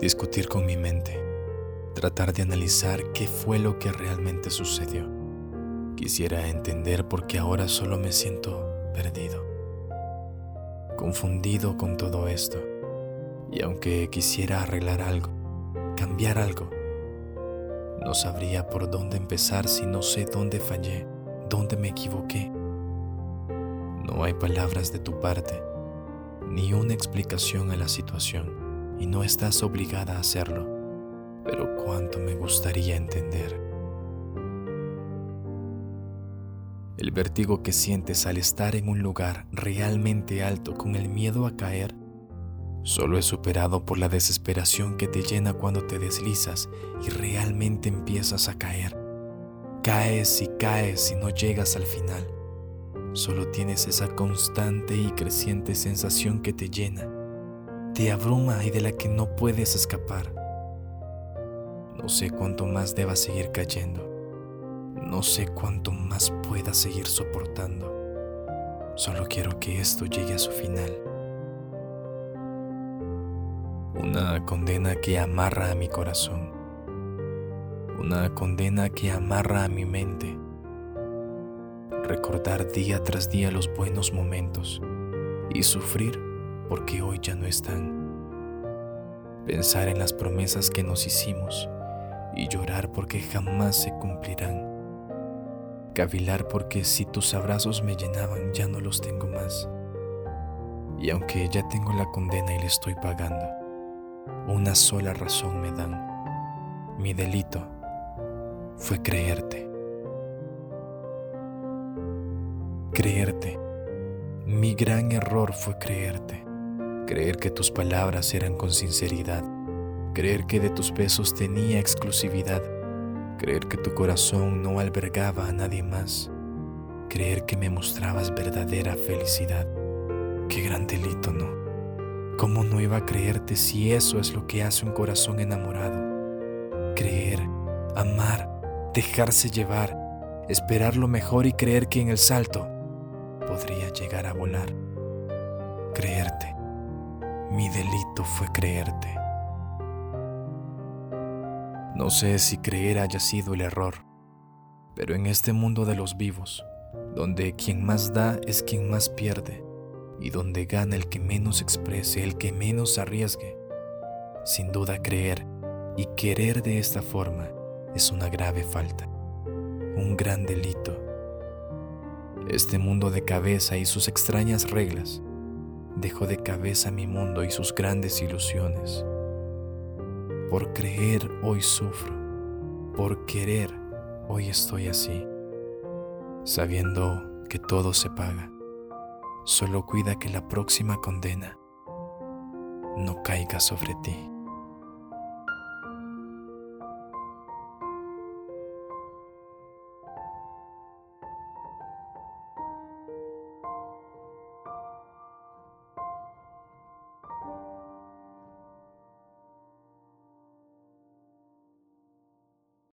discutir con mi mente, tratar de analizar qué fue lo que realmente sucedió. Quisiera entender por qué ahora solo me siento perdido, confundido con todo esto. Y aunque quisiera arreglar algo, cambiar algo, no sabría por dónde empezar si no sé dónde fallé, dónde me equivoqué. No hay palabras de tu parte, ni una explicación a la situación, y no estás obligada a hacerlo, pero cuánto me gustaría entender. El vértigo que sientes al estar en un lugar realmente alto con el miedo a caer Solo es superado por la desesperación que te llena cuando te deslizas y realmente empiezas a caer. Caes y caes y no llegas al final. Solo tienes esa constante y creciente sensación que te llena, te abruma y de la que no puedes escapar. No sé cuánto más debas seguir cayendo. No sé cuánto más puedas seguir soportando. Solo quiero que esto llegue a su final una condena que amarra a mi corazón, una condena que amarra a mi mente. Recordar día tras día los buenos momentos y sufrir porque hoy ya no están. Pensar en las promesas que nos hicimos y llorar porque jamás se cumplirán. Cavilar porque si tus abrazos me llenaban ya no los tengo más. Y aunque ya tengo la condena y le estoy pagando, una sola razón me dan. Mi delito fue creerte. Creerte. Mi gran error fue creerte. Creer que tus palabras eran con sinceridad. Creer que de tus besos tenía exclusividad. Creer que tu corazón no albergaba a nadie más. Creer que me mostrabas verdadera felicidad. Qué gran delito, ¿no? ¿Cómo no iba a creerte si eso es lo que hace un corazón enamorado? Creer, amar, dejarse llevar, esperar lo mejor y creer que en el salto podría llegar a volar. Creerte. Mi delito fue creerte. No sé si creer haya sido el error, pero en este mundo de los vivos, donde quien más da es quien más pierde, y donde gana el que menos exprese, el que menos arriesgue. Sin duda creer y querer de esta forma es una grave falta, un gran delito. Este mundo de cabeza y sus extrañas reglas dejó de cabeza mi mundo y sus grandes ilusiones. Por creer hoy sufro, por querer hoy estoy así, sabiendo que todo se paga Solo cuida que la próxima condena no caiga sobre ti.